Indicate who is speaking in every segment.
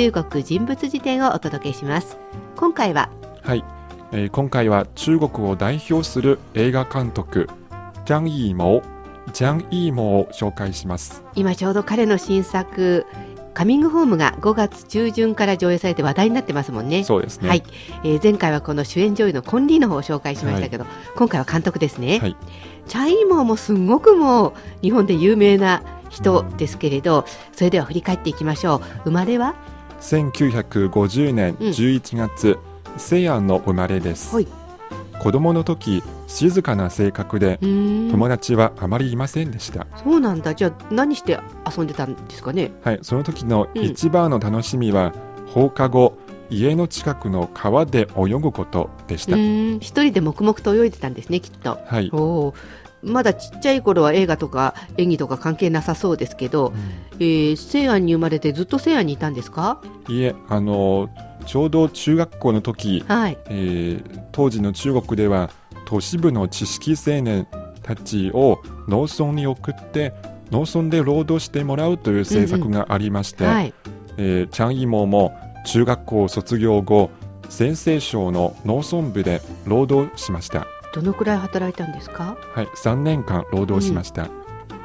Speaker 1: 中国人物辞典をお届けします。今回は
Speaker 2: はい、えー今回は中国を代表する映画監督ジャン・イーモージャン・イーモーを紹介します。
Speaker 1: 今ちょうど彼の新作カミングホームが5月中旬から上映されて話題になってますもんね。
Speaker 2: そうですね。
Speaker 1: はい、えー前回はこの主演女優のコンリーの方を紹介しましたけど、今回は監督ですね、
Speaker 2: はい。
Speaker 1: チャイモーもすごくもう日本で有名な人ですけれど、それでは振り返っていきましょう。生まれは
Speaker 2: 1950年
Speaker 1: うん。
Speaker 2: 11月、西安の生まれです、
Speaker 1: はい。
Speaker 2: 子供の時静かな性格で友達はあまりいませんでした、
Speaker 1: そうなんだ。じゃあ何して遊んでたんですかね？
Speaker 2: はい、その時の
Speaker 1: うん。
Speaker 2: 一番の楽しみは、放課後家の近くの川で泳ぐことでした、
Speaker 1: 一人で黙々と泳いでたんですねきっと。
Speaker 2: はい、
Speaker 1: おーまだちっちゃい頃は映画とか演技とか関係なさそうですけど、えー西安に生まれてずっと西安にいたんですか？
Speaker 2: いえあのちょうど中学校の時、
Speaker 1: はい。
Speaker 2: えー当時の中国では都市部の知識青年たちを農村に送って農村で労働してもらうという政策がありまして、
Speaker 1: はい。
Speaker 2: えーチャン・イモも中学校卒業後陝西省の農村部で労働しました、
Speaker 1: どのくらい働いたんですか？
Speaker 2: はい、3年間労働しました、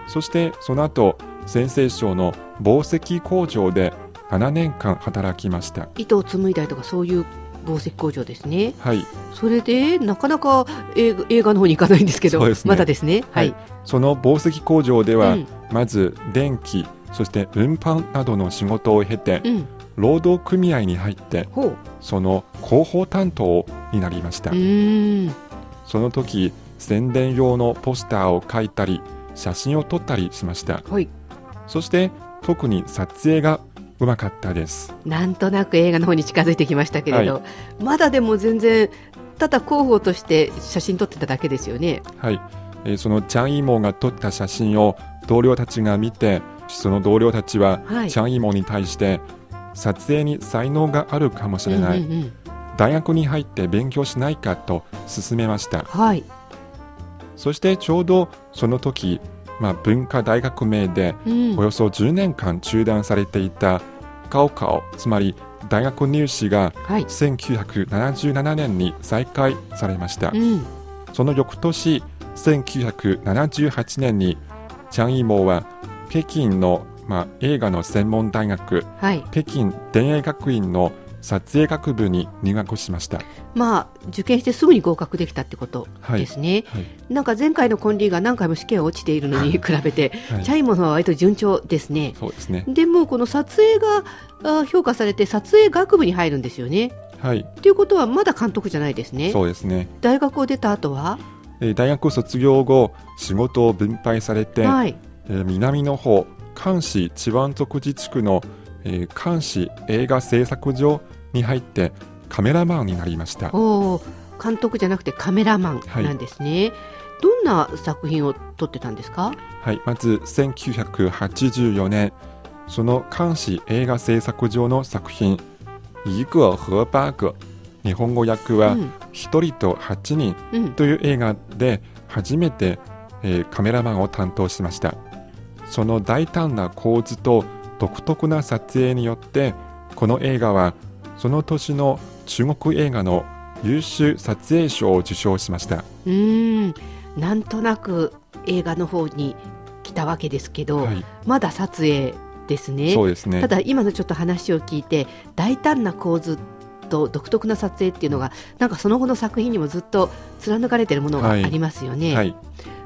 Speaker 2: そしてその後陝西省の紡績工場で7年間働きました。
Speaker 1: 糸を紡いだりとかそういう紡績工場ですね。
Speaker 2: はい。
Speaker 1: それでなかなか映画の方に行かないんですけど
Speaker 2: ね。
Speaker 1: まだですね。はい、
Speaker 2: その紡績工場では、
Speaker 1: うん。
Speaker 2: まず電気そして運搬などの仕事を経て
Speaker 1: うん、
Speaker 2: 労働組合に入ってその広報担当になりました、その時宣伝用のポスターを書いたり写真を撮ったりしました。
Speaker 1: はい。
Speaker 2: そして特に撮影がうまかったです。
Speaker 1: なんとなく映画の方に近づいてきましたけれど、
Speaker 2: は
Speaker 1: まだでも全然ただ広報として写真撮ってただけですよね。
Speaker 2: はい、えーそのチャン・イモが撮った写真を同僚たちが見てその同僚たちは
Speaker 1: はい。
Speaker 2: チャン・イモに対して撮影に才能があるかもしれない、
Speaker 1: うんうんうん
Speaker 2: 大学に入って勉強しないかと勧めました。
Speaker 1: はい、
Speaker 2: そしてちょうどその時、まあ、文化大革命で
Speaker 1: うん。
Speaker 2: およそ10年間中断されていた高考つまり大学入試が
Speaker 1: はい。
Speaker 2: 1977年に再開されました。
Speaker 1: うん。
Speaker 2: その翌年1978年にチャン・イモは北京の、まあ、映画の専門大学
Speaker 1: はい。
Speaker 2: 北京電影学院の撮影学部に入学しました、
Speaker 1: まあ受験してすぐに合格できたってこと
Speaker 2: はい。
Speaker 1: ですね、
Speaker 2: はい。
Speaker 1: なんか前回のコンリーが何回も試験落ちているのに比べて、
Speaker 2: はい。
Speaker 1: チャイモのは割と順調ですね。
Speaker 2: そうですね。
Speaker 1: でもこの撮影があ評価されて撮影学部に入るんですよね。
Speaker 2: はい。
Speaker 1: ということはまだ監督じゃないですね。
Speaker 2: そうですね。
Speaker 1: 大学を出た後は？
Speaker 2: えー大学卒業後仕事を分配されて、
Speaker 1: はい。
Speaker 2: えー南の方関市チワン族自治区の、えー関市映画製作所に入ってカメラマンになりました。
Speaker 1: 監督じゃなくてカメラマン
Speaker 2: はい。
Speaker 1: なんですね、どんな作品を撮ってたんですか？
Speaker 2: はい、まず1984年その監視映画製作所の作品「一个和八个」日本語訳は
Speaker 1: うん「
Speaker 2: 一人と八人
Speaker 1: うん」
Speaker 2: という映画で初めて、えーカメラマンを担当しました。その大胆な構図と独特な撮影によってこの映画はその年の中国映画の優秀撮影賞を受賞しました、
Speaker 1: うーん。なんとなく映画の方に来たわけですけど、
Speaker 2: はい、
Speaker 1: まだ撮影ですね。
Speaker 2: そうですね。
Speaker 1: ただ今のちょっと話を聞いて大胆な構図と独特な撮影っていうのがなんかその後の作品にもずっと貫かれてるものがあ
Speaker 2: はい。
Speaker 1: りますよね、
Speaker 2: はい、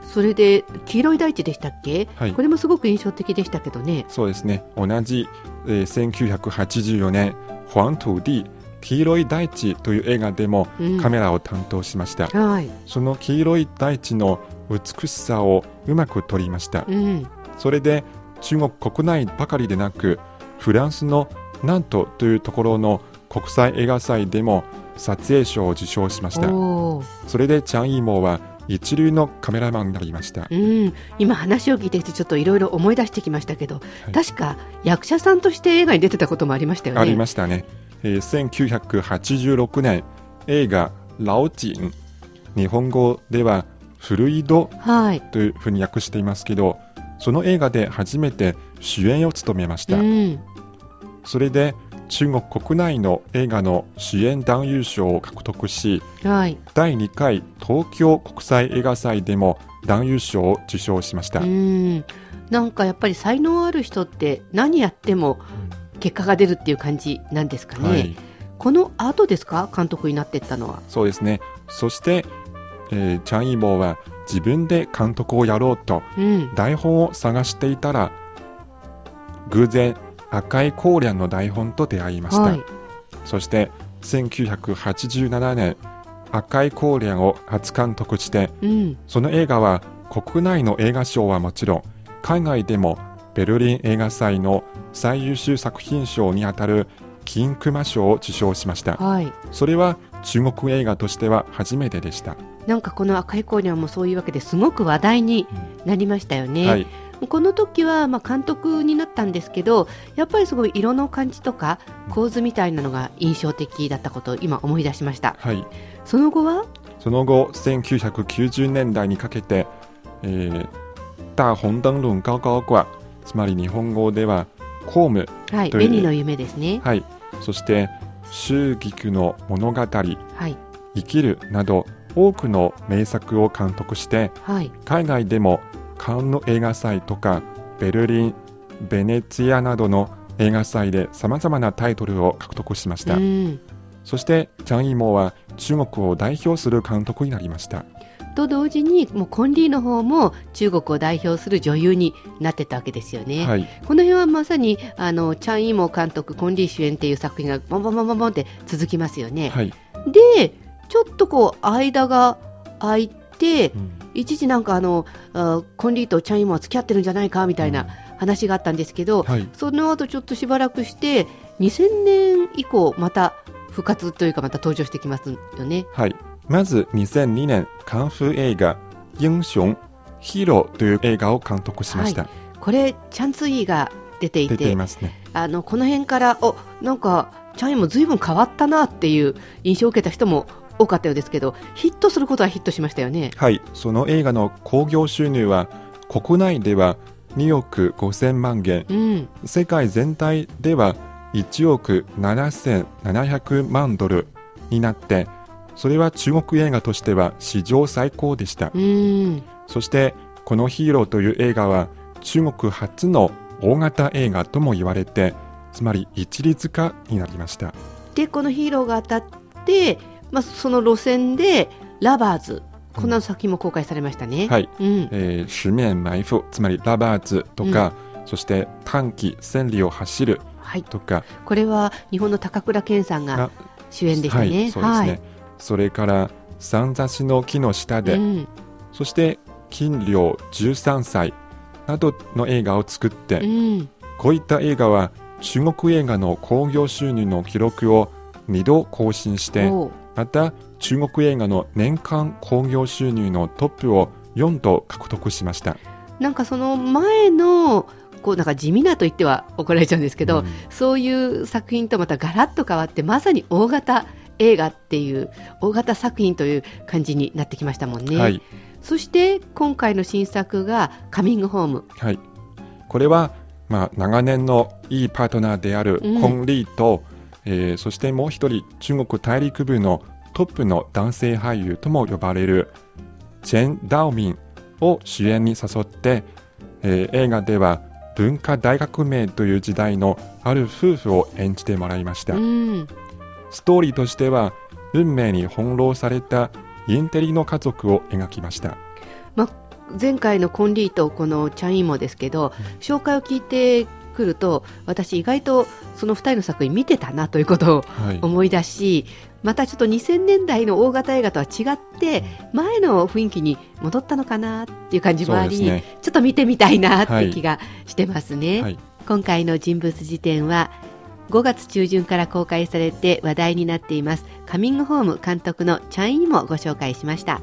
Speaker 1: それで黄色い大地でしたっけ、
Speaker 2: はい。
Speaker 1: これもすごく印象的でしたけどね。
Speaker 2: そうですね。同じ、えー1984年「黄土地黄色い大地」という映画でも
Speaker 1: うん。
Speaker 2: カメラを担当しました、
Speaker 1: はい、
Speaker 2: その黄色い大地の美しさをうまく撮りました。
Speaker 1: うん、
Speaker 2: それで中国国内ばかりでなくフランスのナントというところの国際映画祭でも撮影賞を受賞しました。それでチャン・イーモーは一流のカメラマンになりました。
Speaker 1: うん、今話を聞いてきてちょっといろいろ思い出してきましたけど、
Speaker 2: はい。
Speaker 1: 確か役者さんとして映画に出てたこともありましたよね。
Speaker 2: ありましたね、えー1986年映画「老人」日本語では「古い戸
Speaker 1: はい」
Speaker 2: というふうに訳していますけどその映画で初めて主演を務めました、
Speaker 1: うん。
Speaker 2: それで中国国内の映画の主演男優賞を獲得し
Speaker 1: はい。
Speaker 2: 第2回東京国際映画祭でも男優賞を受賞しました、
Speaker 1: うん。なんかやっぱり才能ある人って何やっても結果が出るっていう感じなんですかね。
Speaker 2: はい、
Speaker 1: この後ですか？監督になってったのは。
Speaker 2: そうですねそして、えーチャン・イーモーは自分で監督をやろうと
Speaker 1: うん。
Speaker 2: 台本を探していたら偶然赤いコーリャンの台本と出会いました、
Speaker 1: はい。
Speaker 2: そして1987年赤いコーリャンを初監督して
Speaker 1: うん。
Speaker 2: その映画は国内の映画賞はもちろん海外でもベルリン映画祭の最優秀作品賞にあたる金熊賞を受賞しました
Speaker 1: はい。
Speaker 2: それは中国映画としては初めてでした、
Speaker 1: なんかこの赤いコーニャンもそういうわけですごく話題になりましたよね。
Speaker 2: はい、
Speaker 1: この時はまあ監督になったんですけどやっぱりすごい色の感じとか構図みたいなのが印象的だったことを今思い出しました。
Speaker 2: はい、
Speaker 1: その後は？
Speaker 2: その後1990年代にかけて、えー、大紅灯籠高高掛つまり日本語では公務
Speaker 1: はい
Speaker 2: という。
Speaker 1: 紅の夢ですね。
Speaker 2: はい。そして周菊の物語
Speaker 1: はい。
Speaker 2: 生きるなど多くの名作を監督して
Speaker 1: はい。
Speaker 2: 海外でもカンヌ映画祭とかベルリンベネツィアなどの映画祭でさまざまなタイトルを獲得しました、
Speaker 1: うん。
Speaker 2: そしてジャン・イモは中国を代表する監督になりました。
Speaker 1: と同時にもうコンリーの方も中国を代表する女優になってたわけですよね、
Speaker 2: はい。
Speaker 1: この辺はまさにあのチャン・イーモ監督コンリー主演っていう作品がボンボンボンボンボンって続きますよね、
Speaker 2: はい、
Speaker 1: でちょっとこう間が空いて
Speaker 2: うん
Speaker 1: 一時なんかあのあコンリーとチャン・イーモは付き合ってるんじゃないかみたいな話があったんですけど、
Speaker 2: はい。
Speaker 1: その後ちょっとしばらくして2000年以降また復活というかまた登場してきますよね。
Speaker 2: はい、まず2002年カンフー映画「英雄ヒーロー」という映画を監督しました、
Speaker 1: これチャン・ツイーが出てい
Speaker 2: 出
Speaker 1: て
Speaker 2: ね。
Speaker 1: あのこの辺からおなんかチャン・イーも随分変わったなっていう印象を受けた人も多かったようですけどヒットすることはヒットしましたよね。
Speaker 2: はい。その映画の興行収入は国内では2億5000万元。
Speaker 1: うん、
Speaker 2: 世界全体では1億7700万ドルになってそれは中国映画としては史上最高でした。
Speaker 1: うん。
Speaker 2: そしてこの「ヒーロー」という映画は中国初の大型映画とも言われてつまり一里塚になりました。
Speaker 1: でこのヒーローが当たって、まあ、その路線でラバーズこんな作品も公開されましたね。
Speaker 2: はい、
Speaker 1: うん。
Speaker 2: えー、十面埋伏つまりラバーズとか、そして単騎、千里を走る
Speaker 1: はい、
Speaker 2: とか
Speaker 1: これは日本の高倉健さんが
Speaker 2: が
Speaker 1: 主演でした
Speaker 2: はい
Speaker 1: ね。
Speaker 2: そうですね、それから三差しの木の下で、
Speaker 1: うん。
Speaker 2: そして金陵13歳などの映画を作って、
Speaker 1: うん。
Speaker 2: こういった映画は中国映画の興行収入の記録を2度更新してまた中国映画の年間興行収入のトップを4度獲得しました。
Speaker 1: なんかその前のこうなんか地味なと言っては怒られちゃうんですけど、
Speaker 2: うん。
Speaker 1: そういう作品とまたガラッと変わってまさに大型映画っていう大型作品という感じになってきましたもんね。
Speaker 2: はい、
Speaker 1: そして今回の新作が「カミングホーム
Speaker 2: はい、これは、まあ、長年のいいパートナーである
Speaker 1: うん。
Speaker 2: コン・リーと、えーそしてもう一人中国大陸部のトップの男性俳優とも呼ばれるチェン・ダオミンを主演に誘って、えー映画では文化大革命という時代のある夫婦を演じてもらいました、
Speaker 1: うん。
Speaker 2: ストーリーとしては運命に翻弄されたインテリの家族を描きました。
Speaker 1: 前回のコンリーとこのチャン・イーモですけど、紹介を聞いてくると私意外とその2人の作品見てたなということを
Speaker 2: はい、
Speaker 1: 思い出しまたちょっと2000年代の大型映画とは違って前の雰囲気に戻ったのかなっていう感じもあり、
Speaker 2: ね
Speaker 1: ちょっと見てみたいなって気がしてますね。
Speaker 2: はい
Speaker 1: 今回の人物辞典は5月中旬から公開されて話題になっていますカミングホーム監督のチャン・イもご紹介しました。